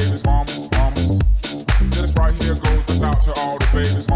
babies, mamas, mamas. This right here goes out to all the babies.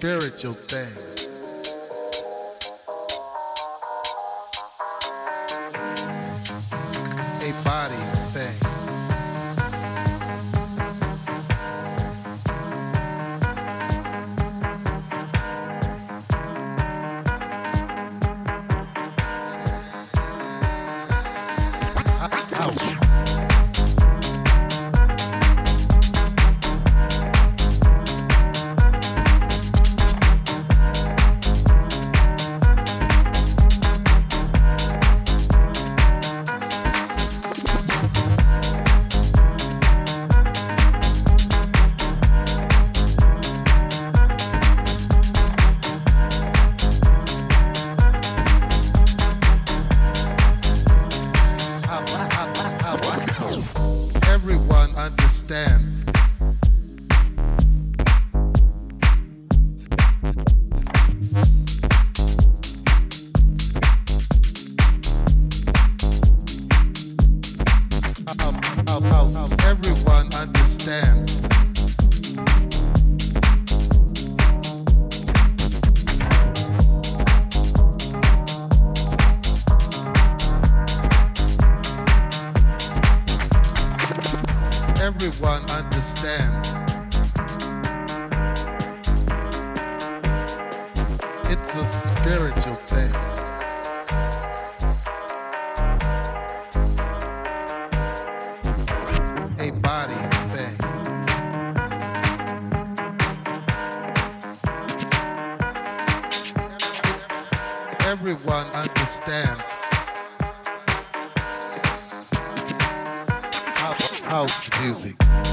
Spiritual thing. understand house music.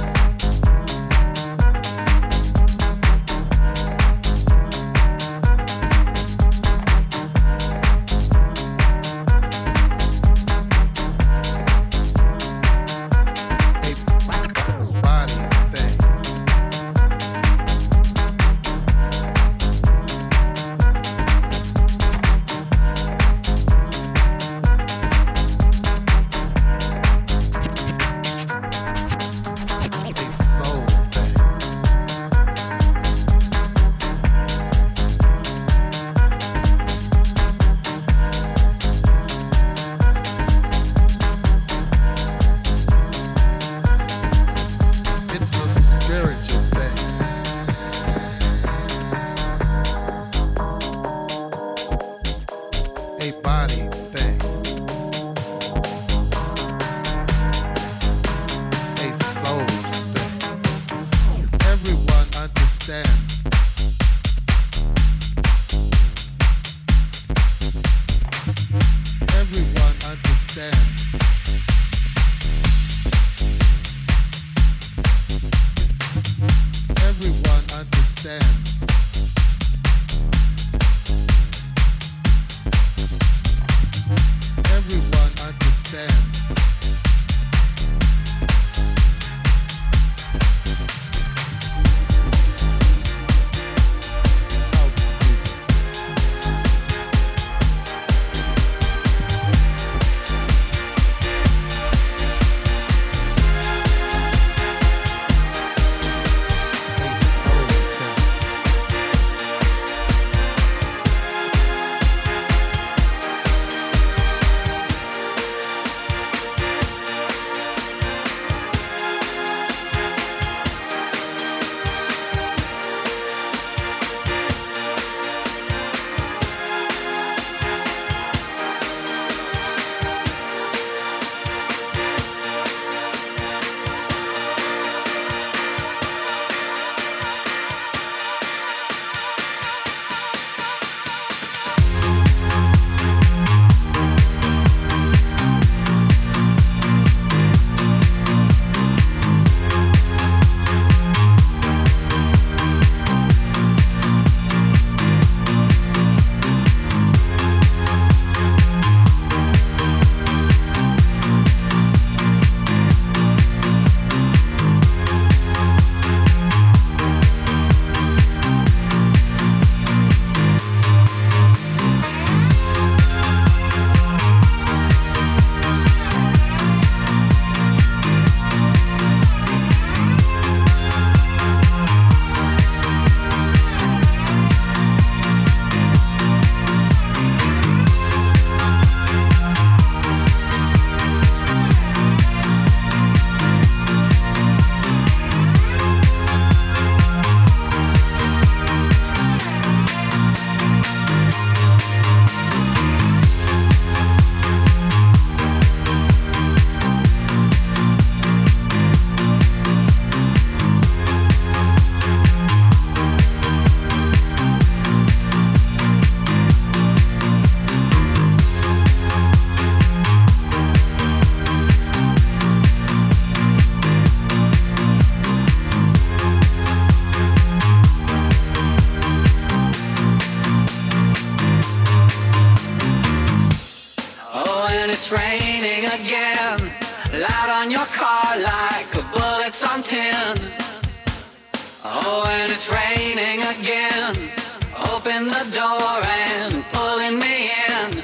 the door and pulling me in.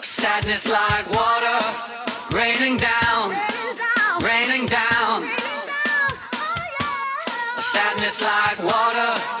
Sadness like water raining down, raining down. Oh, Sadness like water.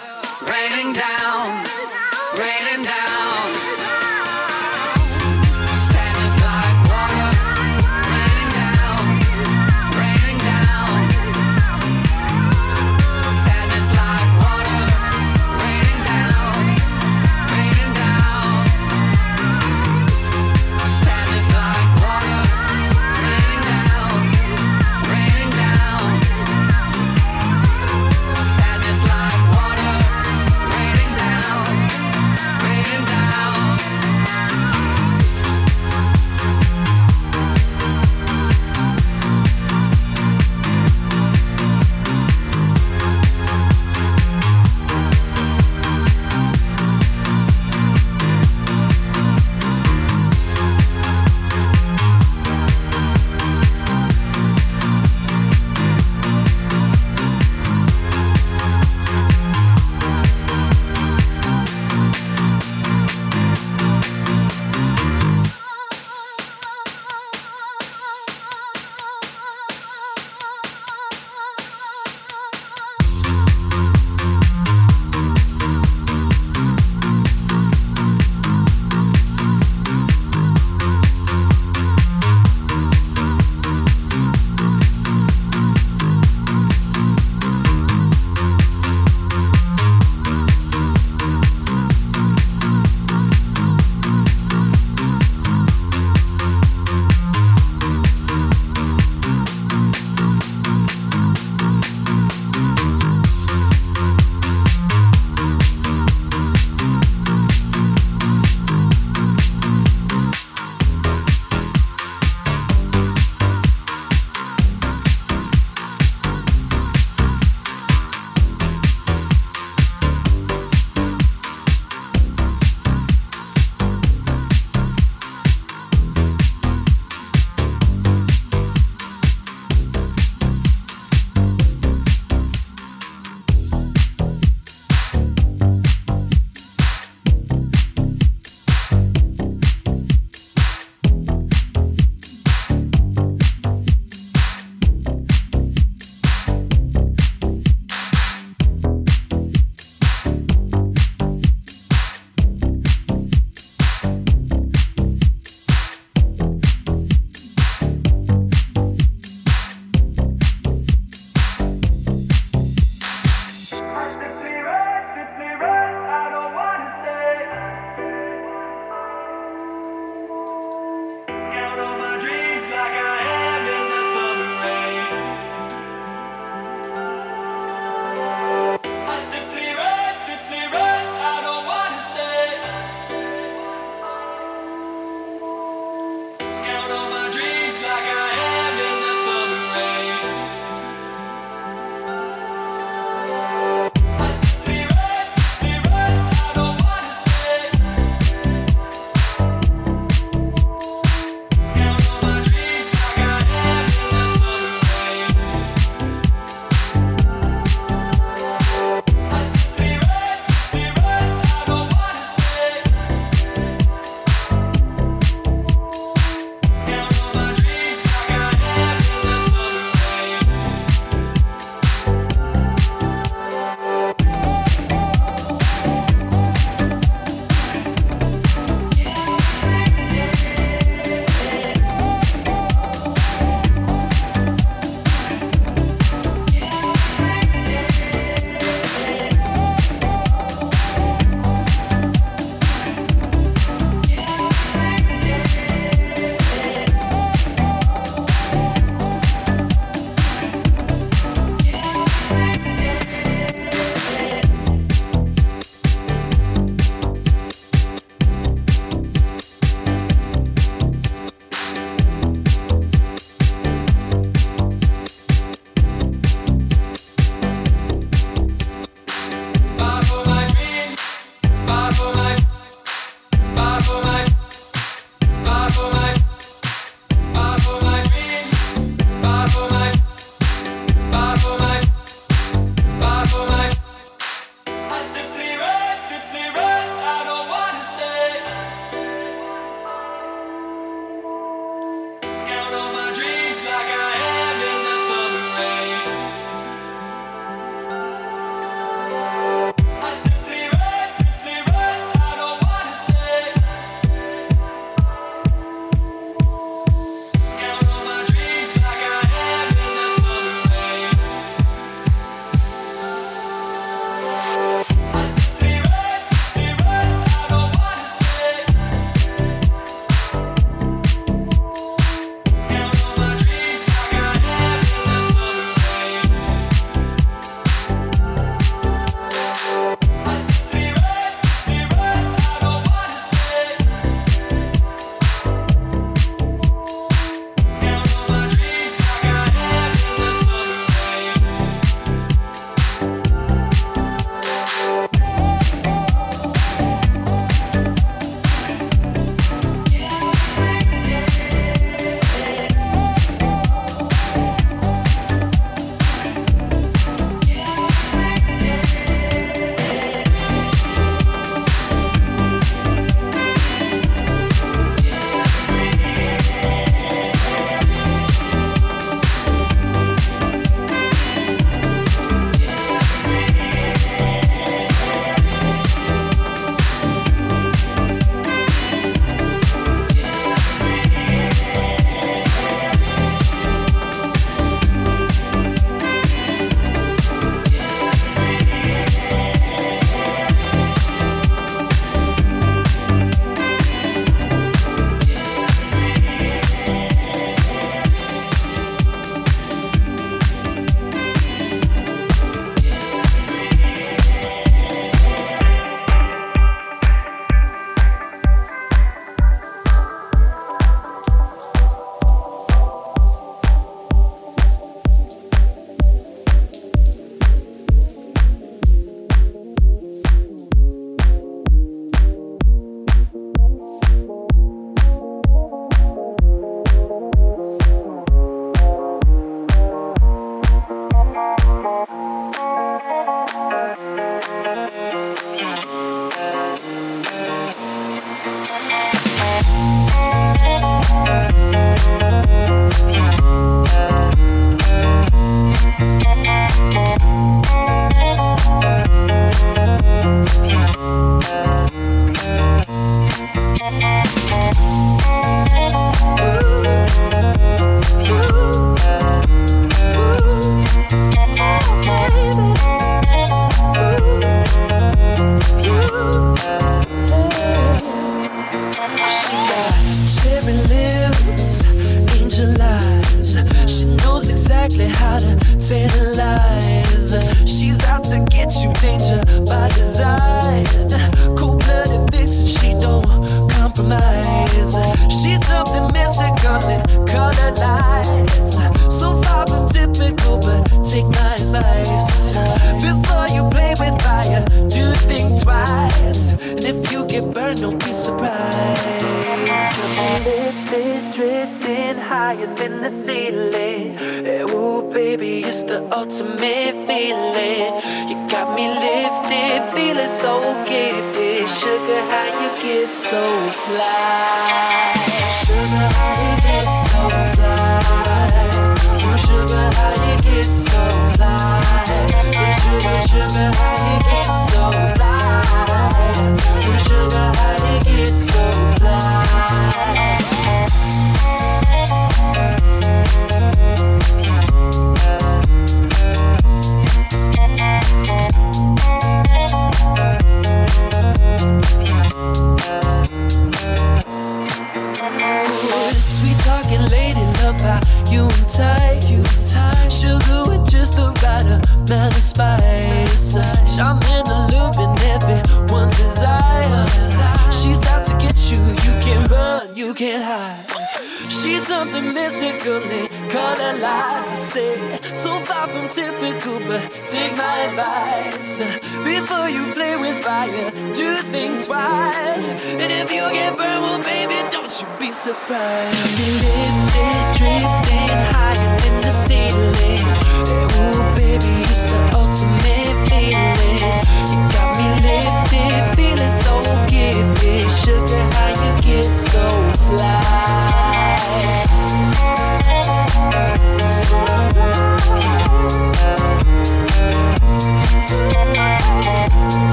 surprise.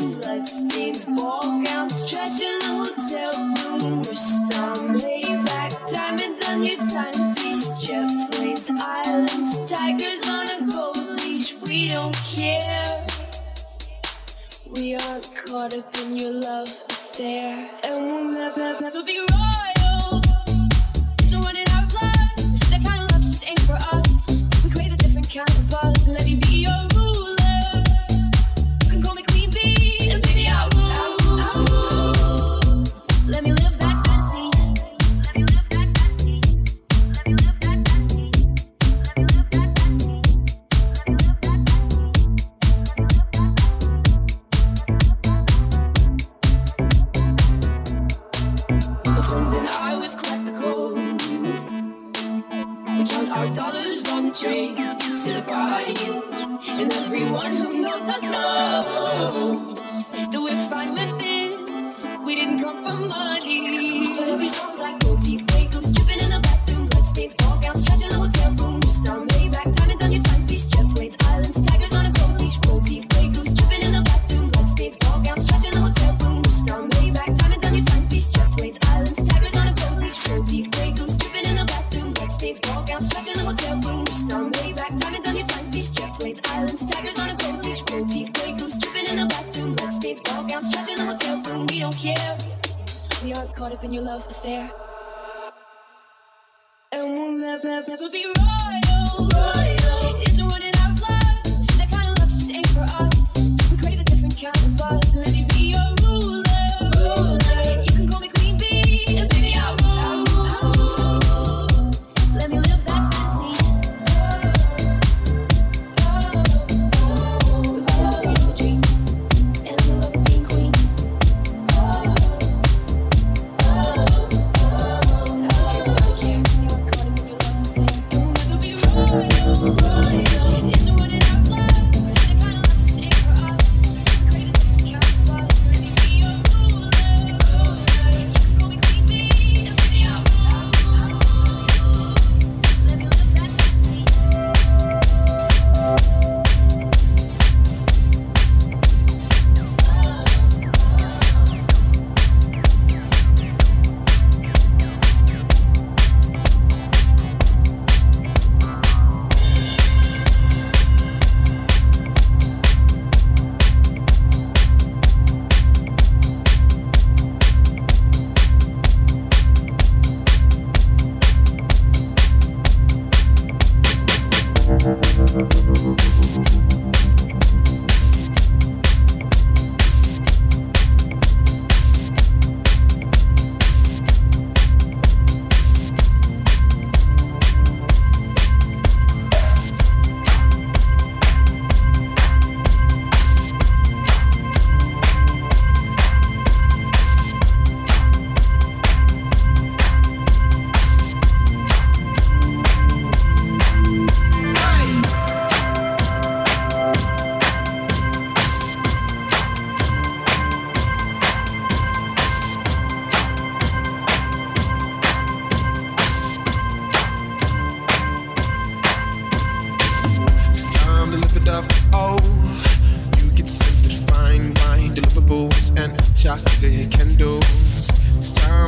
bloodstains, ball gowns, trash in the hotel room. Diamonds on your timepiece, jet planes, islands, tigers on a gold leash. We don't care. We aren't caught up in your love affair, and we'll never, never be wrong.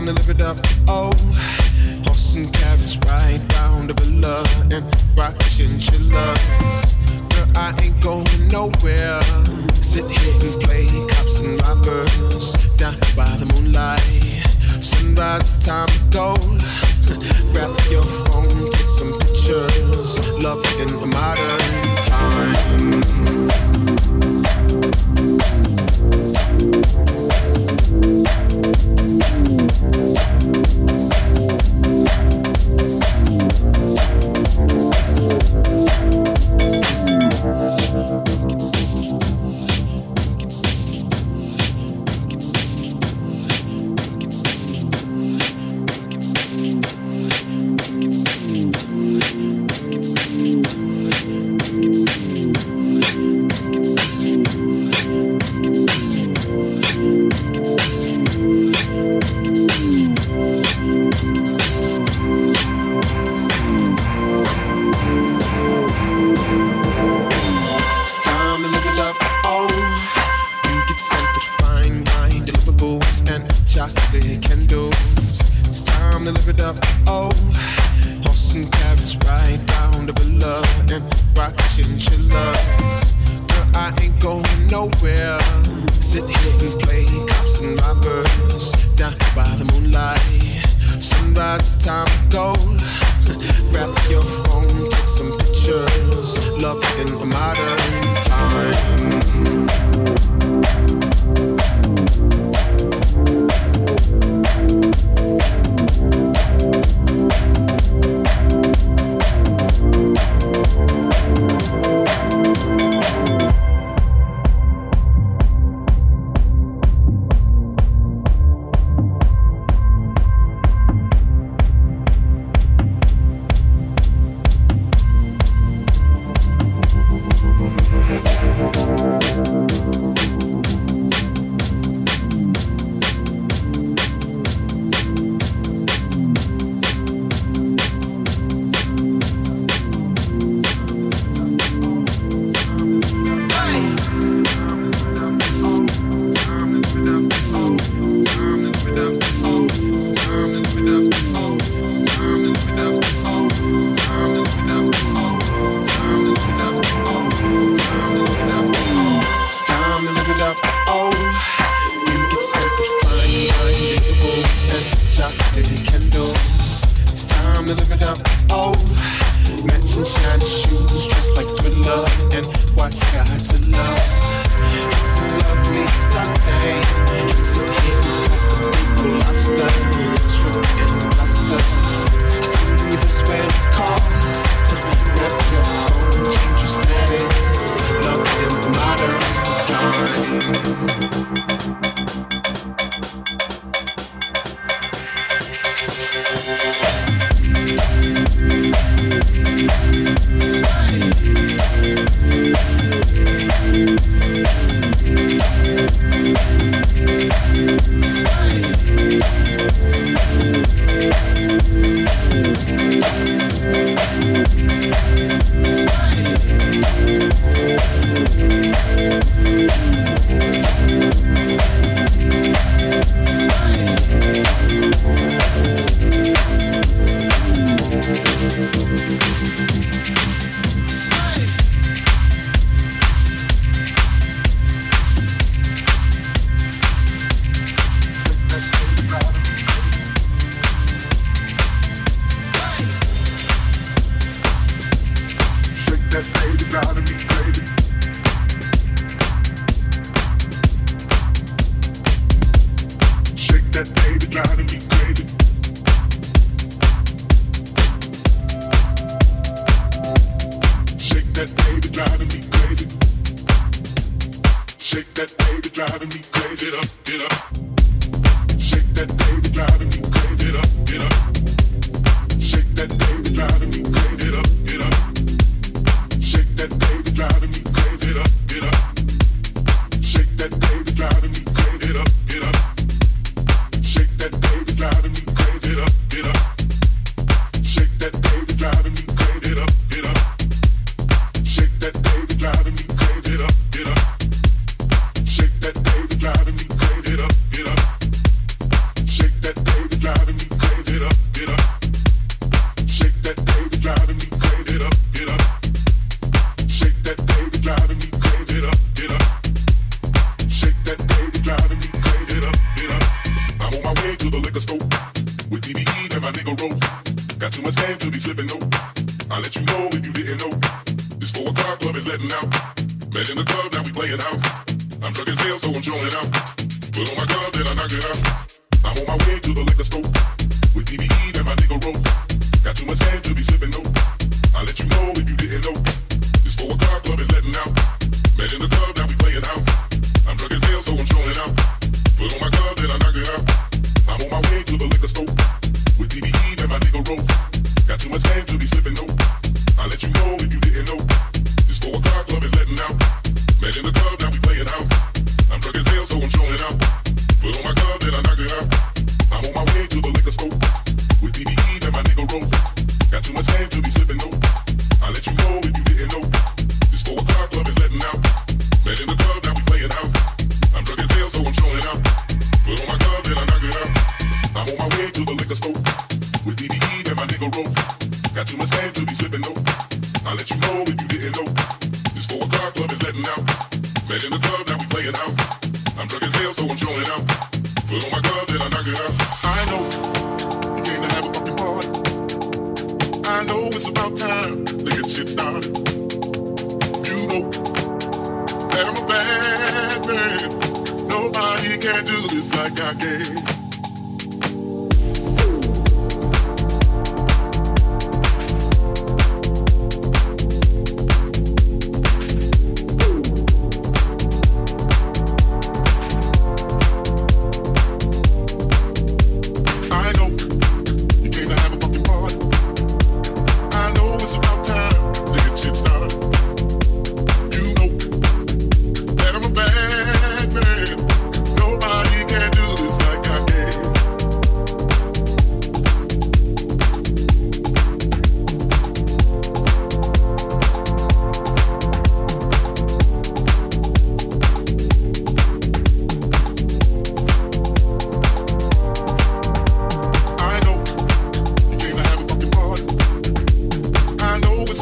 time to live it up. Oh, horse and carriage ride round the villa and rock chinchillas. Girl, I ain't going nowhere. Sit here and play cops and robbers down by the moonlight. Sunrise, time to go. Grab your phone, take some pictures. Love in a modern times.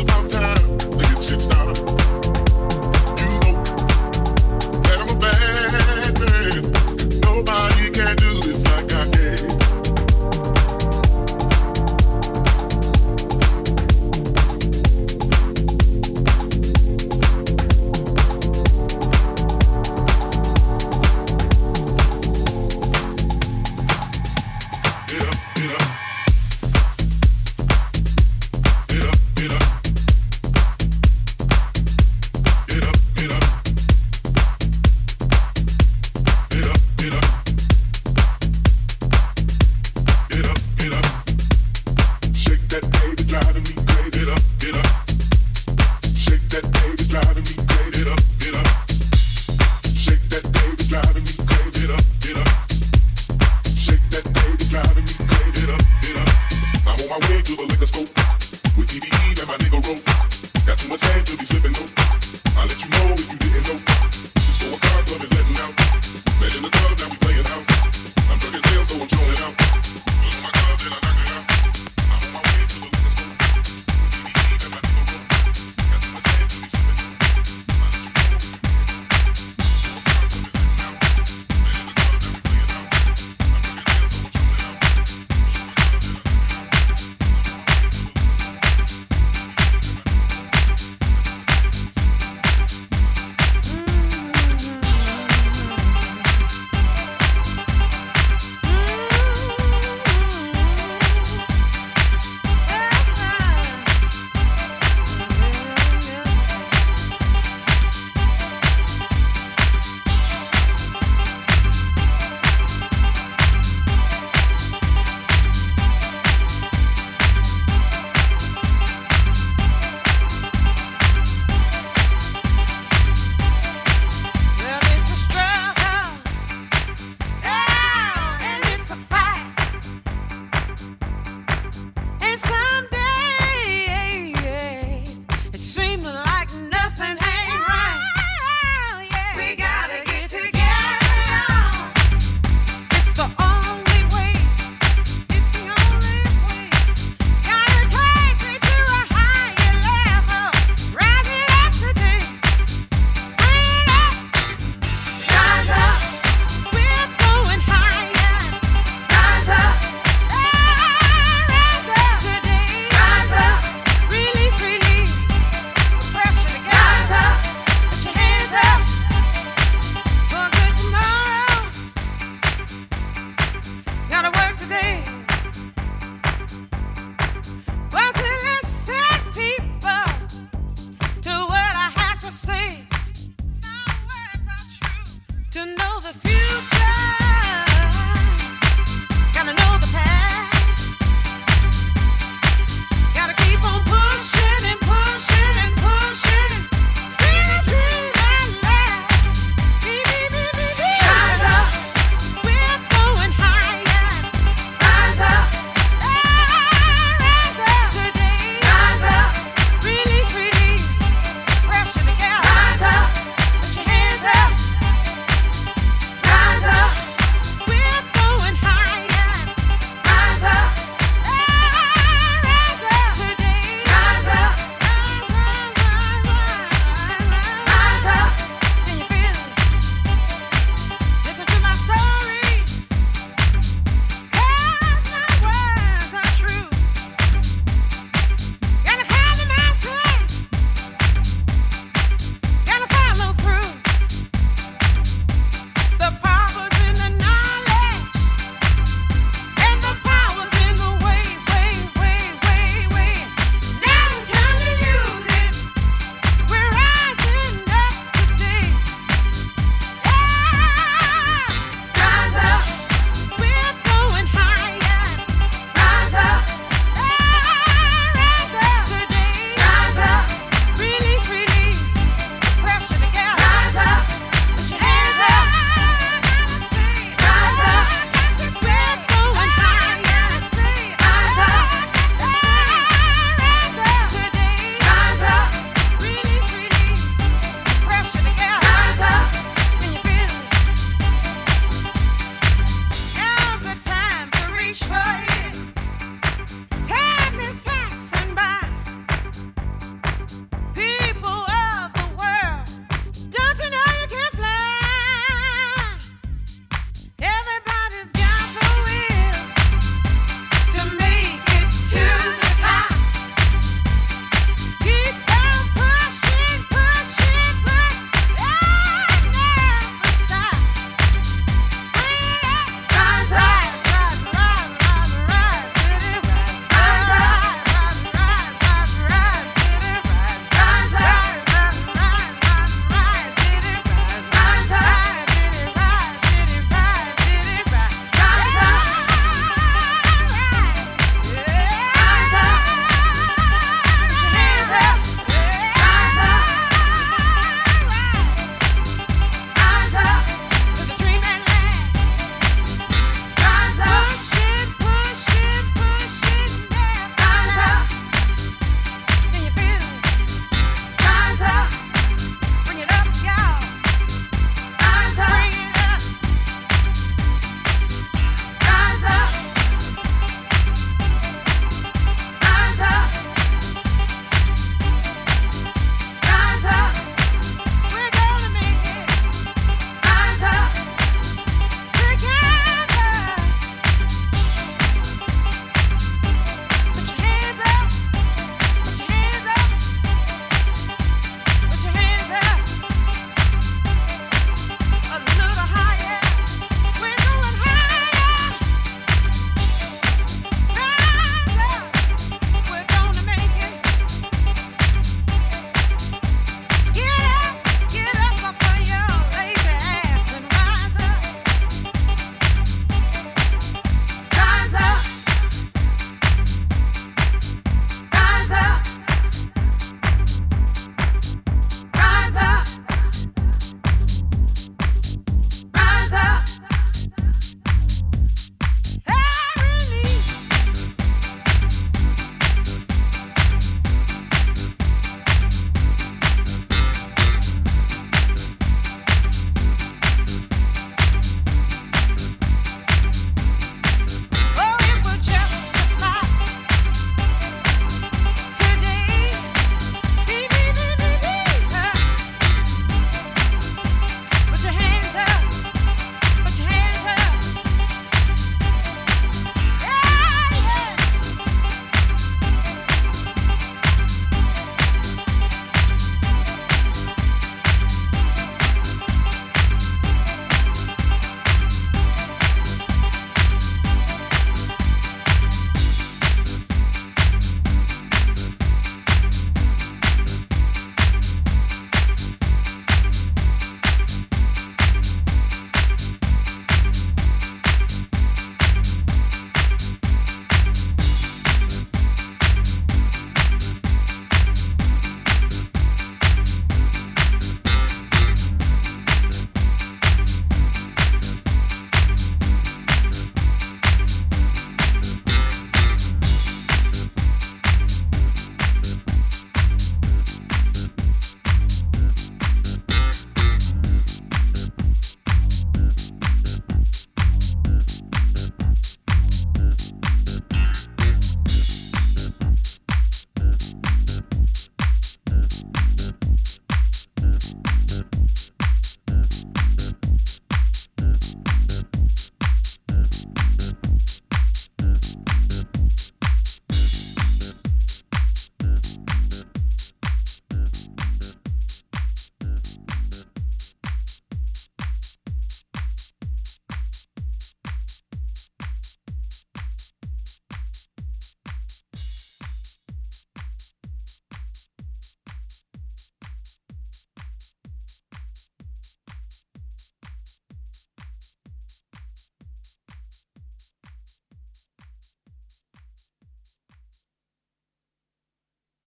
It's about time. It's, it's time.